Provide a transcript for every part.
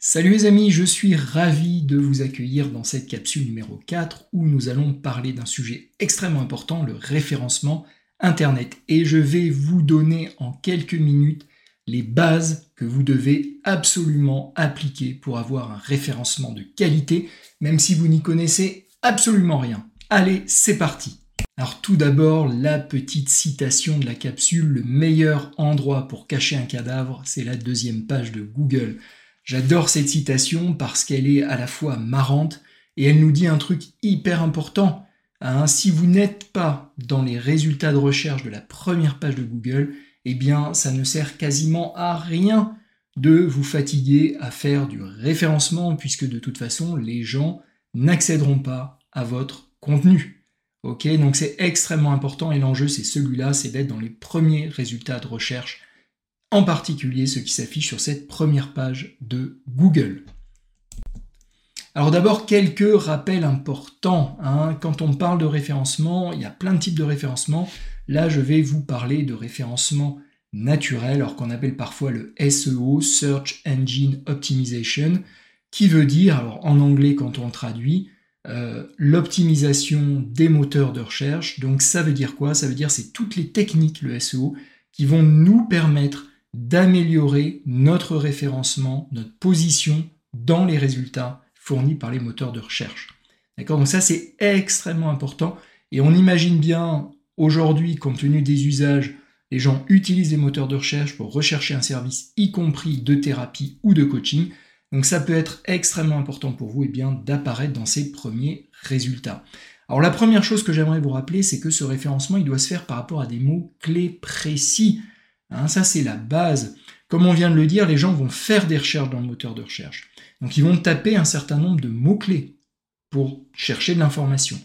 Salut les amis, je suis ravi de vous accueillir dans cette capsule numéro 4 où nous allons parler d'un sujet extrêmement important, le référencement Internet. Et je vais vous donner en quelques minutes les bases que vous devez absolument appliquer pour avoir un référencement de qualité, même si vous n'y connaissez absolument rien. Allez, c'est parti alors tout d'abord, la petite citation de la capsule, le meilleur endroit pour cacher un cadavre, c'est la deuxième page de Google. J'adore cette citation parce qu'elle est à la fois marrante et elle nous dit un truc hyper important. Hein. si vous n'êtes pas dans les résultats de recherche de la première page de Google, eh bien ça ne sert quasiment à rien de vous fatiguer à faire du référencement puisque de toute façon les gens n'accéderont pas à votre contenu. Ok, donc c'est extrêmement important et l'enjeu c'est celui-là, c'est d'être dans les premiers résultats de recherche, en particulier ceux qui s'affichent sur cette première page de Google. Alors d'abord quelques rappels importants. Hein. Quand on parle de référencement, il y a plein de types de référencement. Là, je vais vous parler de référencement naturel, alors qu'on appelle parfois le SEO, Search Engine Optimization, qui veut dire, alors en anglais quand on traduit, euh, l'optimisation des moteurs de recherche. Donc ça veut dire quoi? Ça veut dire c'est toutes les techniques, le SEO, qui vont nous permettre d'améliorer notre référencement, notre position dans les résultats fournis par les moteurs de recherche. D'accord? Donc ça c'est extrêmement important et on imagine bien aujourd'hui compte tenu des usages les gens utilisent les moteurs de recherche pour rechercher un service, y compris de thérapie ou de coaching. Donc ça peut être extrêmement important pour vous et eh bien, d'apparaître dans ces premiers résultats. Alors la première chose que j'aimerais vous rappeler, c'est que ce référencement, il doit se faire par rapport à des mots clés précis. Hein, ça, c'est la base. Comme on vient de le dire, les gens vont faire des recherches dans le moteur de recherche. Donc ils vont taper un certain nombre de mots-clés pour chercher de l'information.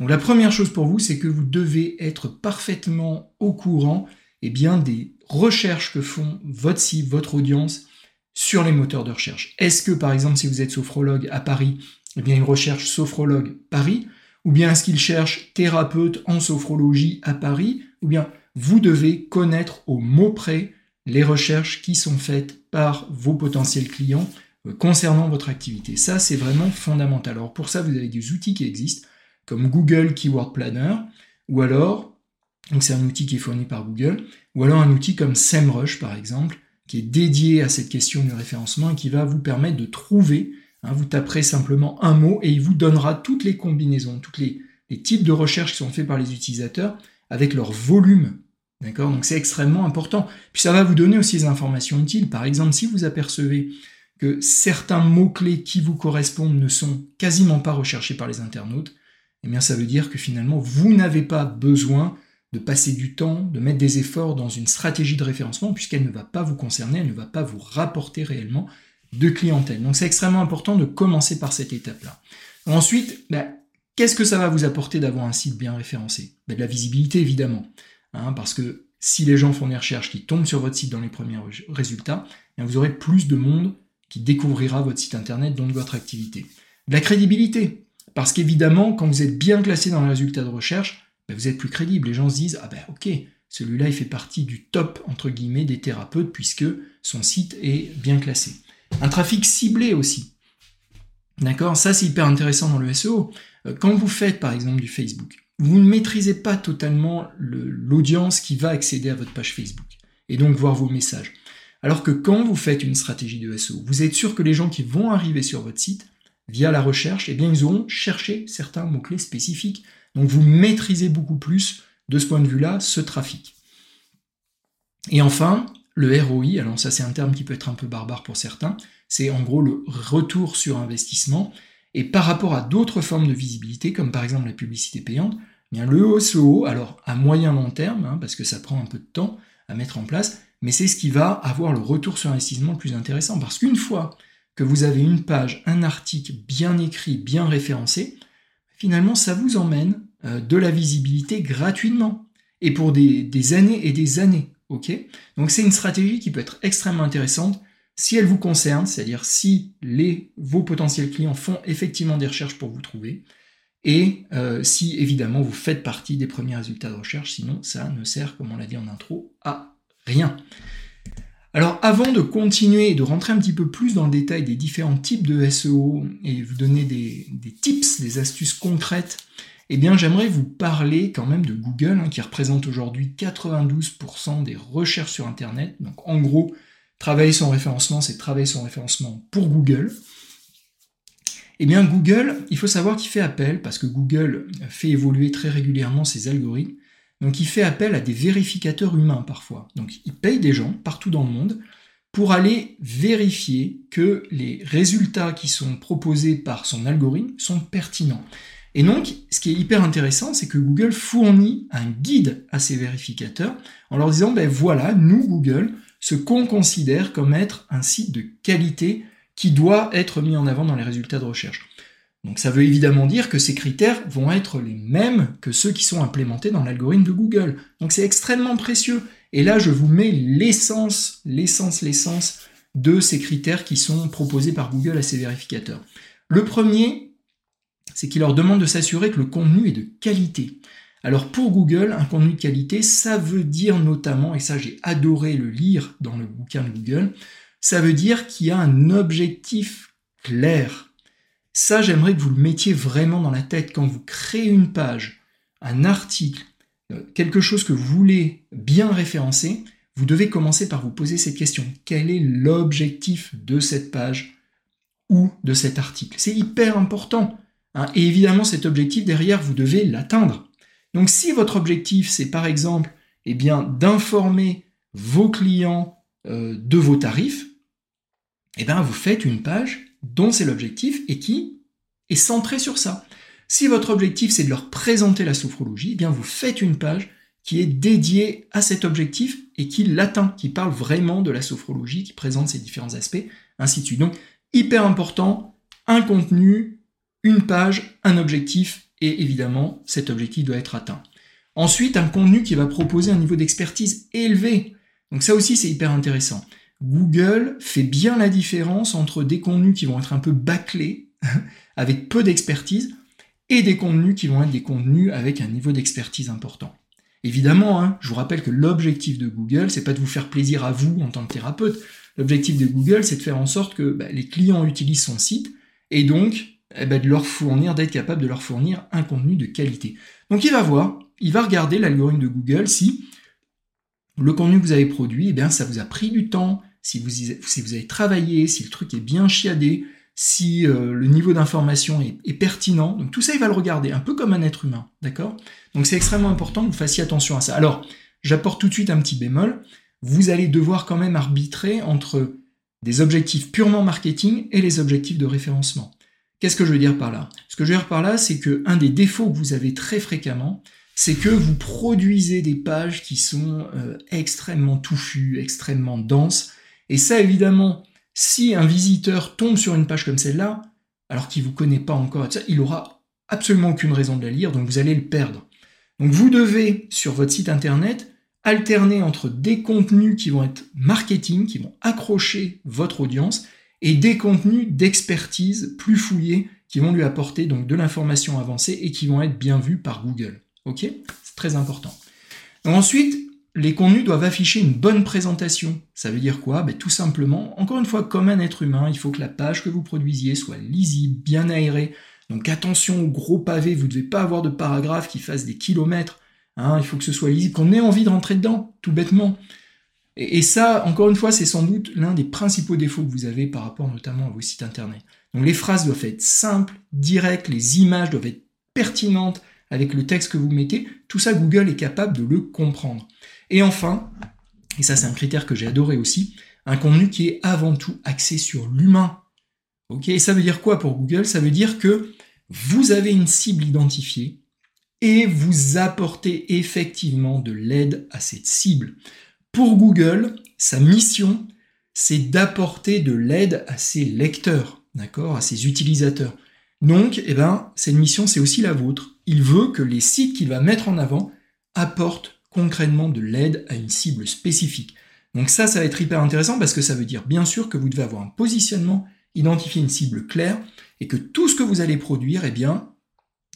Donc la première chose pour vous, c'est que vous devez être parfaitement au courant eh bien, des recherches que font votre site, votre audience, sur les moteurs de recherche. Est-ce que, par exemple, si vous êtes sophrologue à Paris, eh bien, sophrologue Paris, ou bien est-ce qu'il cherche thérapeute en sophrologie à Paris, ou bien vous devez connaître au mot près les recherches qui sont faites par vos potentiels clients euh, concernant votre activité. Ça, c'est vraiment fondamental. Alors pour ça, vous avez des outils qui existent, comme Google Keyword Planner, ou alors, donc c'est un outil qui est fourni par Google, ou alors un outil comme SEMrush, par exemple, qui est dédié à cette question du référencement et qui va vous permettre de trouver, hein, vous taperez simplement un mot et il vous donnera toutes les combinaisons, tous les, types de recherches qui sont faits par les utilisateurs avec leur volume. D'accord? Donc c'est extrêmement important. Puis ça va vous donner aussi des informations utiles. Par exemple, si vous apercevez que certains mots-clés qui vous correspondent ne sont quasiment pas recherchés par les internautes, eh bien ça veut dire que finalement vous n'avez pas besoin de passer du temps, de mettre des efforts dans une stratégie de référencement, puisqu'elle ne va pas vous concerner, elle ne va pas vous rapporter réellement de clientèle. Donc c'est extrêmement important de commencer par cette étape-là. Ensuite, ben, qu'est-ce que ça va vous apporter d'avoir un site bien référencé? Ben, De la visibilité, évidemment. Hein, parce que si les gens font des recherches qui tombent sur votre site dans les premiers résultats, ben, vous aurez plus de monde qui découvrira votre site internet, donc votre activité. De la crédibilité. Parce qu'évidemment, quand vous êtes bien classé dans les résultats de recherche, ben, vous êtes plus crédible. Les gens se disent, ah ben ok, celui-là il fait partie du top entre guillemets des thérapeutes puisque son site est bien classé. Un trafic ciblé aussi. D'accord? Ça c'est hyper intéressant dans le SEO. Euh, quand vous faites par exemple du Facebook, vous ne maîtrisez pas totalement l'audience qui va accéder à votre page Facebook et donc voir vos messages. Alors que quand vous faites une stratégie de SEO, vous êtes sûr que les gens qui vont arriver sur votre site via la recherche, eh bien ils auront cherché certains mots-clés spécifiques donc vous maîtrisez beaucoup plus de ce point de vue-là ce trafic. Et enfin, le ROI, alors ça c'est un terme qui peut être un peu barbare pour certains, c'est en gros le retour sur investissement. Et par rapport à d'autres formes de visibilité, comme par exemple la publicité payante, eh bien le SEO, alors à moyen long terme, hein, parce que ça prend un peu de temps à mettre en place, mais c'est ce qui va avoir le retour sur investissement le plus intéressant. Parce qu'une fois que vous avez une page, un article bien écrit, bien référencé, finalement, ça vous emmène euh, de la visibilité gratuitement et pour des, années et des années. ok? Donc c'est une stratégie qui peut être extrêmement intéressante si elle vous concerne, c'est-à-dire si vos potentiels clients font effectivement des recherches pour vous trouver, et euh, si évidemment vous faites partie des premiers résultats de recherche, sinon ça ne sert, comme on l'a dit en intro, à rien. Alors avant de continuer et de rentrer un petit peu plus dans le détail des différents types de SEO et vous donner des, tips, des astuces concrètes, eh bien j'aimerais vous parler quand même de Google, hein, qui représente aujourd'hui 92% des recherches sur Internet. Donc en gros, travailler son référencement, c'est travailler son référencement pour Google. Eh bien Google, il faut savoir qu'il fait appel, parce que Google fait évoluer très régulièrement ses algorithmes, donc il fait appel à des vérificateurs humains parfois. Donc il paye des gens partout dans le monde pour aller vérifier que les résultats qui sont proposés par son algorithme sont pertinents. Et donc, ce qui est hyper intéressant, c'est que Google fournit un guide à ces vérificateurs en leur disant, ben voilà, nous, Google, ce qu'on considère comme être un site de qualité qui doit être mis en avant dans les résultats de recherche. Donc ça veut évidemment dire que ces critères vont être les mêmes que ceux qui sont implémentés dans l'algorithme de Google. Donc c'est extrêmement précieux. Et là, je vous mets l'essence, l'essence, l'essence de ces critères qui sont proposés par Google à ces vérificateurs. Le premier, c'est qu'il leur demande de s'assurer que le contenu est de qualité. Alors pour Google, un contenu de qualité, ça veut dire notamment, et ça j'ai adoré le lire dans le bouquin de Google, ça veut dire qu'il y a un objectif clair ça, j'aimerais que vous le mettiez vraiment dans la tête quand vous créez une page, un article, euh, quelque chose que vous voulez bien référencer, vous devez commencer par vous poser cette question. Quel est l'objectif de cette page ou de cet article? C'est hyper important. Hein. Et évidemment, cet objectif, derrière, vous devez l'atteindre. Donc si votre objectif, c'est par exemple eh bien, d'informer vos clients euh, de vos tarifs, eh bien, vous faites une page dont c'est l'objectif et qui est centré sur ça. Si votre objectif c'est de leur présenter la sophrologie, eh bien vous faites une page qui est dédiée à cet objectif et qui l'atteint, qui parle vraiment de la sophrologie, qui présente ses différents aspects, ainsi de suite. Donc hyper important, un contenu, une page, un objectif, et évidemment cet objectif doit être atteint. Ensuite, un contenu qui va proposer un niveau d'expertise élevé. Donc ça aussi c'est hyper intéressant. Google fait bien la différence entre des contenus qui vont être un peu bâclés, avec peu d'expertise, et des contenus qui vont être des contenus avec un niveau d'expertise important. Évidemment, hein, je vous rappelle que l'objectif de Google, c'est pas de vous faire plaisir à vous en tant que thérapeute. L'objectif de Google, c'est de faire en sorte que bah, les clients utilisent son site et donc eh ben, de leur fournir, d'être capable de leur fournir un contenu de qualité. Donc il va voir, il va regarder l'algorithme de Google si le contenu que vous avez produit, eh bien, ça vous a pris du temps, si vous, avez travaillé, si le truc est bien chiadé, si euh, le niveau d'information est, pertinent. Donc tout ça, il va le regarder, un peu comme un être humain, d'accord? Donc c'est extrêmement important que vous fassiez attention à ça. Alors, j'apporte tout de suite un petit bémol. Vous allez devoir quand même arbitrer entre des objectifs purement marketing et les objectifs de référencement. Qu'est-ce que je veux dire par là? Ce que je veux dire par là, c'est que un des défauts que vous avez très fréquemment, c'est que vous produisez des pages qui sont euh, extrêmement touffues, extrêmement denses, et ça, évidemment, si un visiteur tombe sur une page comme celle-là, alors qu'il ne vous connaît pas encore, il aura absolument aucune raison de la lire, donc vous allez le perdre. Donc vous devez, sur votre site internet, alterner entre des contenus qui vont être marketing, qui vont accrocher votre audience, et des contenus d'expertise plus fouillés qui vont lui apporter donc de l'information avancée et qui vont être bien vus par Google. Ok? C'est très important. ensuite, les contenus doivent afficher une bonne présentation. Ça veut dire quoi? Ben, Tout simplement, encore une fois, comme un être humain, il faut que la page que vous produisiez soit lisible, bien aérée. Donc attention aux gros pavés, vous ne devez pas avoir de paragraphes qui fassent des kilomètres. Hein. il faut que ce soit lisible, qu'on ait envie de rentrer dedans, tout bêtement. Et, ça, encore une fois, c'est sans doute l'un des principaux défauts que vous avez par rapport notamment à vos sites internet. Donc les phrases doivent être simples, directes, les images doivent être pertinentes avec le texte que vous mettez. Tout ça, Google est capable de le comprendre. Et enfin, et ça c'est un critère que j'ai adoré aussi, un contenu qui est avant tout axé sur l'humain. Ok, et ça veut dire quoi pour Google? Ça veut dire que vous avez une cible identifiée et vous apportez effectivement de l'aide à cette cible. Pour Google, sa mission, c'est d'apporter de l'aide à ses lecteurs, d'accord, à ses utilisateurs. Donc, eh ben, cette mission, c'est aussi la vôtre. Il veut que les sites qu'il va mettre en avant apportent concrètement de l'aide à une cible spécifique. Donc ça, ça va être hyper intéressant parce que ça veut dire bien sûr que vous devez avoir un positionnement, identifier une cible claire et que tout ce que vous allez produire, eh bien,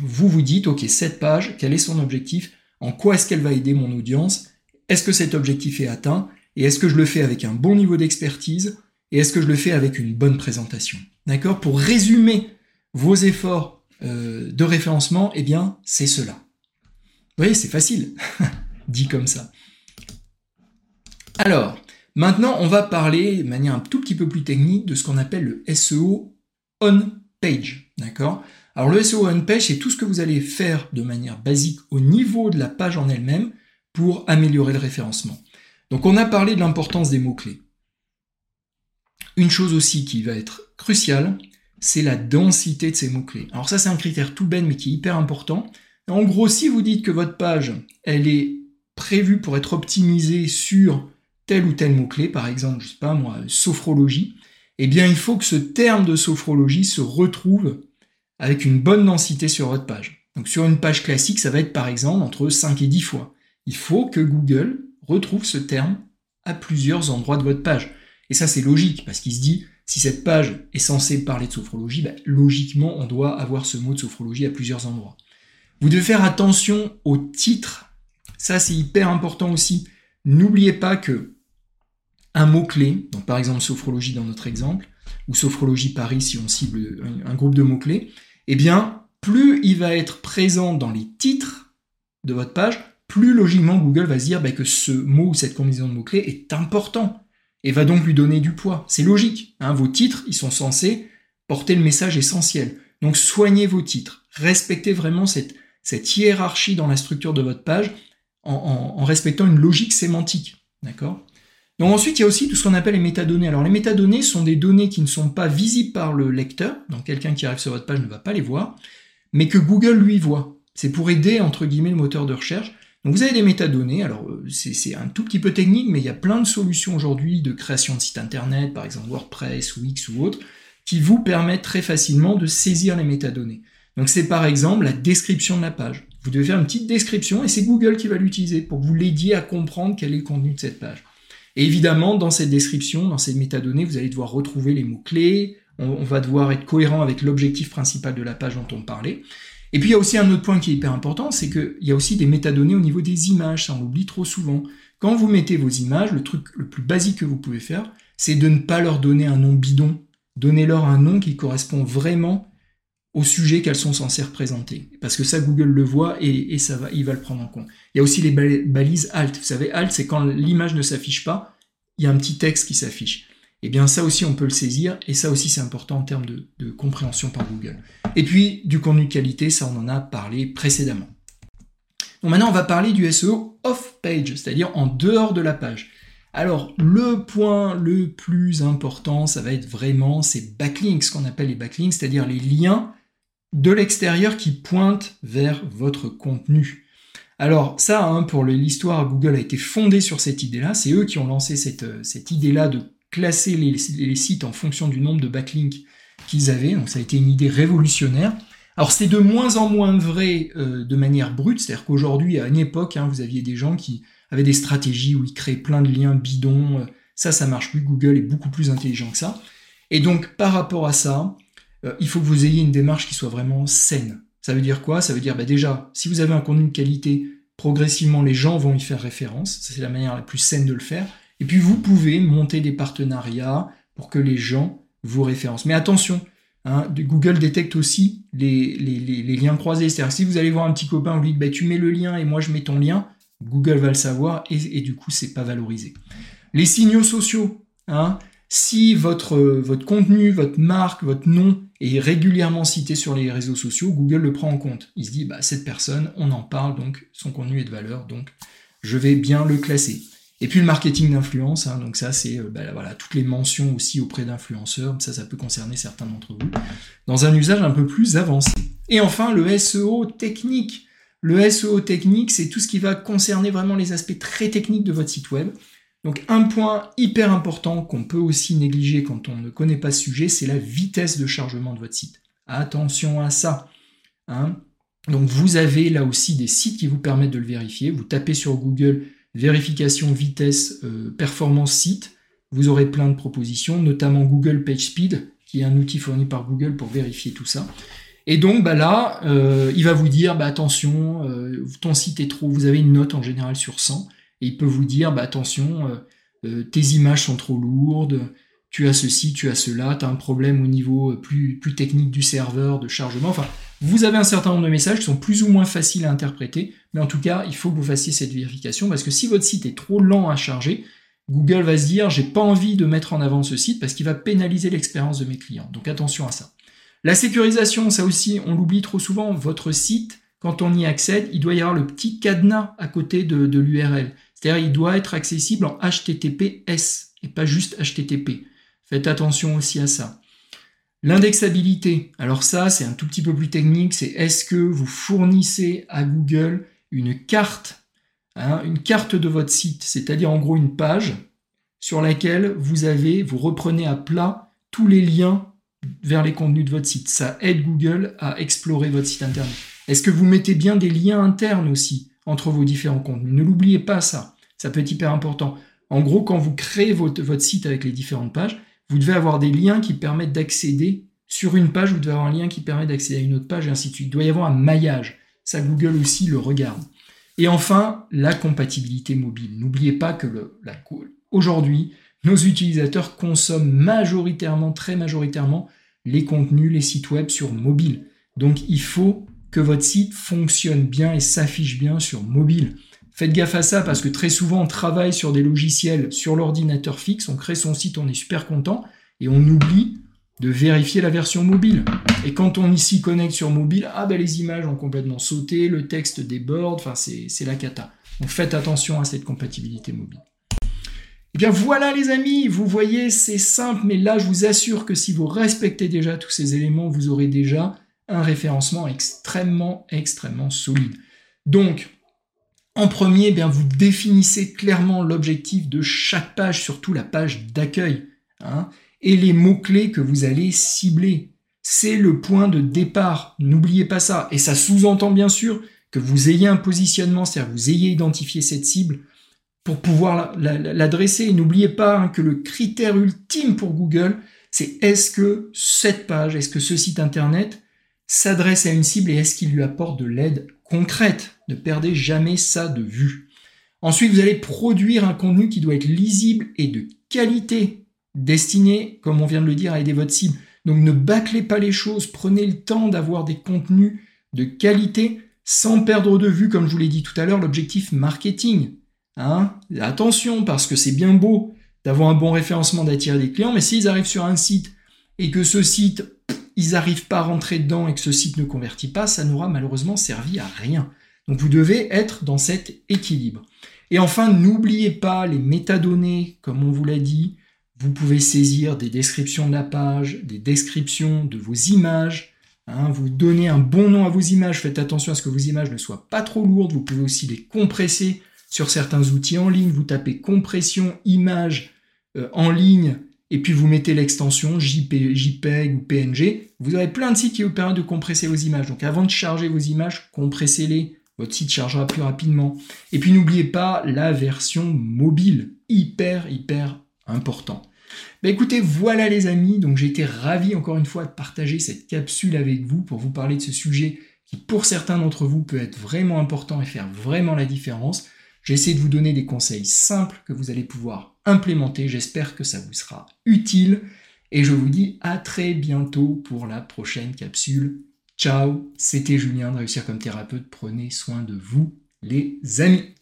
vous vous dites, ok, cette page, quel est son objectif? En quoi est-ce qu'elle va aider mon audience? Est-ce que cet objectif est atteint Et est-ce que je le fais avec un bon niveau d'expertise Et est-ce que je le fais avec une bonne présentation? D'accord? Pour résumer vos efforts euh, de référencement, eh bien, c'est cela. Vous voyez, c'est facile, dit comme ça. Alors, maintenant, on va parler de manière un tout petit peu plus technique de ce qu'on appelle le SEO on-page. D'accord? Alors, le SEO on-page, c'est tout ce que vous allez faire de manière basique au niveau de la page en elle-même pour améliorer le référencement. Donc, on a parlé de l'importance des mots-clés. Une chose aussi qui va être cruciale, c'est la densité de ces mots-clés. Alors ça, c'est un critère tout bête, mais qui est hyper important. En gros, si vous dites que votre page, elle est prévue pour être optimisée sur tel ou tel mot-clé, par exemple, je sais pas moi, sophrologie, eh bien, il faut que ce terme de sophrologie se retrouve avec une bonne densité sur votre page. Donc, sur une page classique, ça va être par exemple entre 5 et 10 fois. Il faut que Google retrouve ce terme à plusieurs endroits de votre page. Et ça, c'est logique, parce qu'il se dit, si cette page est censée parler de sophrologie, bah, logiquement, on doit avoir ce mot de sophrologie à plusieurs endroits. Vous devez faire attention au titre. Ça, c'est hyper important aussi. N'oubliez pas que un mot-clé, donc par exemple sophrologie dans notre exemple, ou sophrologie Paris si on cible un, groupe de mots-clés, eh bien, plus il va être présent dans les titres de votre page, plus logiquement Google va se dire bah, que ce mot ou cette combinaison de mots-clés est important et va donc lui donner du poids. C'est logique. Hein, vos titres, ils sont censés porter le message essentiel. Donc soignez vos titres. Respectez vraiment cette, hiérarchie dans la structure de votre page en, en respectant une logique sémantique. D'accord? Donc ensuite, il y a aussi tout ce qu'on appelle les métadonnées. Alors les métadonnées sont des données qui ne sont pas visibles par le lecteur, donc quelqu'un qui arrive sur votre page ne va pas les voir, mais que Google lui voit. C'est pour aider, entre guillemets, le moteur de recherche vous avez des métadonnées, alors euh, c'est un tout petit peu technique, mais il y a plein de solutions aujourd'hui de création de sites internet, par exemple WordPress ou X ou autre, qui vous permettent très facilement de saisir les métadonnées. Donc c'est par exemple la description de la page. Vous devez faire une petite description et c'est Google qui va l'utiliser pour vous l'aider à comprendre quel est le contenu de cette page. Et évidemment, dans cette description, dans ces métadonnées, vous allez devoir retrouver les mots-clés, on, va devoir être cohérent avec l'objectif principal de la page dont on parlait. Et puis il y a aussi un autre point qui est hyper important, c'est qu'il y a aussi des métadonnées au niveau des images, ça on l'oublie trop souvent. Quand vous mettez vos images, le truc le plus basique que vous pouvez faire, c'est de ne pas leur donner un nom bidon. Donnez-leur un nom qui correspond vraiment au sujet qu'elles sont censées représenter. Parce que ça, Google le voit et, ça va, il va le prendre en compte. Il y a aussi les balises alt. Vous savez, alt, c'est quand l'image ne s'affiche pas, il y a un petit texte qui s'affiche eh bien ça aussi on peut le saisir, et ça aussi c'est important en termes de, compréhension par Google. Et puis du contenu qualité, ça on en a parlé précédemment. Donc maintenant on va parler du SEO off-page, c'est-à-dire en dehors de la page. Alors le point le plus important, ça va être vraiment ces backlinks, ce qu'on appelle les backlinks, c'est-à-dire les liens de l'extérieur qui pointent vers votre contenu. Alors ça, hein, pour l'histoire, Google a été fondé sur cette idée-là. C'est eux qui ont lancé cette, euh, cette idée-là de classer les, sites en fonction du nombre de backlinks qu'ils avaient. Donc ça a été une idée révolutionnaire. Alors c'est de moins en moins vrai euh, de manière brute, c'est-à-dire qu'aujourd'hui, à une époque, hein, vous aviez des gens qui avaient des stratégies où ils créaient plein de liens bidons. Ça, ça marche plus. Google est beaucoup plus intelligent que ça. Et donc, par rapport à ça, euh, il faut que vous ayez une démarche qui soit vraiment saine. Ça veut dire quoi? Ça veut dire bah, déjà, si vous avez un contenu de qualité, progressivement les gens vont y faire référence. C'est la manière la plus saine de le faire. Et puis vous pouvez monter des partenariats pour que les gens vous référencent. Mais attention, hein, Google détecte aussi les, liens croisés. C'est-à-dire si vous allez voir un petit copain, vous lui dites bah, tu mets le lien et moi je mets ton lien, Google va le savoir et, du coup c'est pas valorisé. Les signaux sociaux, hein, si votre, contenu, votre marque, votre nom est régulièrement cité sur les réseaux sociaux, Google le prend en compte. Il se dit bah cette personne, on en parle donc son contenu est de valeur, donc je vais bien le classer. Et puis le marketing d'influence, hein, donc ça c'est euh, bah, toutes les mentions aussi auprès d'influenceurs, ça ça peut concerner certains d'entre vous, dans un usage un peu plus avancé. Et enfin le SEO technique. Le SEO technique, c'est tout ce qui va concerner vraiment les aspects très techniques de votre site web. Donc un point hyper important qu'on peut aussi négliger quand on ne connaît pas ce sujet, c'est la vitesse de chargement de votre site. Attention à ça. Hein. Donc vous avez là aussi des sites qui vous permettent de le vérifier. Vous tapez sur Google vérification vitesse euh, performance site, vous aurez plein de propositions, notamment Google PageSpeed, qui est un outil fourni par Google pour vérifier tout ça. Et donc bah là, euh, il va vous dire bah, attention, euh, ton site est trop, vous avez une note en général sur 100, et il peut vous dire bah, attention, tes images sont trop lourdes, tu as ceci, tu as cela, tu as un problème au niveau plus, plus technique du serveur, de chargement. Enfin, vous avez un certain nombre de messages qui sont plus ou moins faciles à interpréter, mais en tout cas, il faut que vous fassiez cette vérification parce que si votre site est trop lent à charger, Google va se dire j'ai pas envie de mettre en avant ce site parce qu'il va pénaliser l'expérience de mes clients. Donc attention à ça. La sécurisation, ça aussi, on l'oublie trop souvent. Votre site, quand on y accède, il doit y avoir le petit cadenas à côté de, de l'URL. C'est-à-dire il doit être accessible en HTTPS et pas juste HTTP. Faites attention aussi à ça. L'indexabilité, alors ça c'est un tout petit peu plus technique, c'est est-ce que vous fournissez à Google une carte, hein, une carte de votre site, c'est-à-dire en gros une page sur laquelle vous avez, vous reprenez à plat tous les liens vers les contenus de votre site. Ça aide Google à explorer votre site internet. Est-ce que vous mettez bien des liens internes aussi entre vos différents contenus? Ne l'oubliez pas ça, ça peut être hyper important. En gros, quand vous créez votre, votre site avec les différentes pages, vous devez avoir des liens qui permettent d'accéder sur une page, vous devez avoir un lien qui permet d'accéder à une autre page et ainsi de suite. Il doit y avoir un maillage. Ça, Google aussi le regarde. Et enfin, la compatibilité mobile. N'oubliez pas que aujourd'hui, nos utilisateurs consomment majoritairement, très majoritairement, les contenus, les sites web sur mobile. Donc il faut que votre site fonctionne bien et s'affiche bien sur mobile. Faites gaffe à ça parce que très souvent on travaille sur des logiciels sur l'ordinateur fixe, on crée son site, on est super content et on oublie de vérifier la version mobile. Et quand on s'y connecte sur mobile, ah ben les images ont complètement sauté, le texte déborde, enfin c'est la cata. Donc faites attention à cette compatibilité mobile. Eh bien voilà les amis, vous voyez c'est simple, mais là je vous assure que si vous respectez déjà tous ces éléments, vous aurez déjà un référencement extrêmement, extrêmement solide. Donc, en premier, bien, vous définissez clairement l'objectif de chaque page, surtout la page d'accueil, hein, et les mots-clés que vous allez cibler. C'est le point de départ. N'oubliez pas ça. Et ça sous-entend bien sûr que vous ayez un positionnement, c'est-à-dire que vous ayez identifié cette cible pour pouvoir l'adresser. N'oubliez pas hein, que le critère ultime pour Google, c'est est-ce que cette page, est-ce que ce site internet s'adresse à une cible et est-ce qu'il lui apporte de l'aide concrète. Ne perdez jamais ça de vue. Ensuite, vous allez produire un contenu qui doit être lisible et de qualité, destiné, comme on vient de le dire, à aider votre cible. Donc ne bâclez pas les choses, prenez le temps d'avoir des contenus de qualité sans perdre de vue, comme je vous l'ai dit tout à l'heure, l'objectif marketing. Hein Attention, parce que c'est bien beau d'avoir un bon référencement, d'attirer des clients, mais s'ils arrivent sur un site et que ce site ils n'arrivent pas à rentrer dedans et que ce site ne convertit pas, ça n'aura malheureusement servi à rien. Donc vous devez être dans cet équilibre. Et enfin, n'oubliez pas les métadonnées, comme on vous l'a dit. Vous pouvez saisir des descriptions de la page, des descriptions de vos images. Hein, vous donnez un bon nom à vos images. Faites attention à ce que vos images ne soient pas trop lourdes. Vous pouvez aussi les compresser sur certains outils en ligne. Vous tapez compression image euh, en ligne et puis vous mettez l'extension JPEG ou PNG, vous aurez plein de sites qui vous permettent de compresser vos images. Donc avant de charger vos images, compressez-les, votre site chargera plus rapidement. Et puis n'oubliez pas la version mobile, hyper hyper important. Ben écoutez, voilà les amis, donc j'ai été ravi encore une fois de partager cette capsule avec vous pour vous parler de ce sujet qui pour certains d'entre vous peut être vraiment important et faire vraiment la différence. J'ai essayé de vous donner des conseils simples que vous allez pouvoir implémenter. J'espère que ça vous sera utile. Et je vous dis à très bientôt pour la prochaine capsule. Ciao, c'était Julien de Réussir comme thérapeute. Prenez soin de vous, les amis.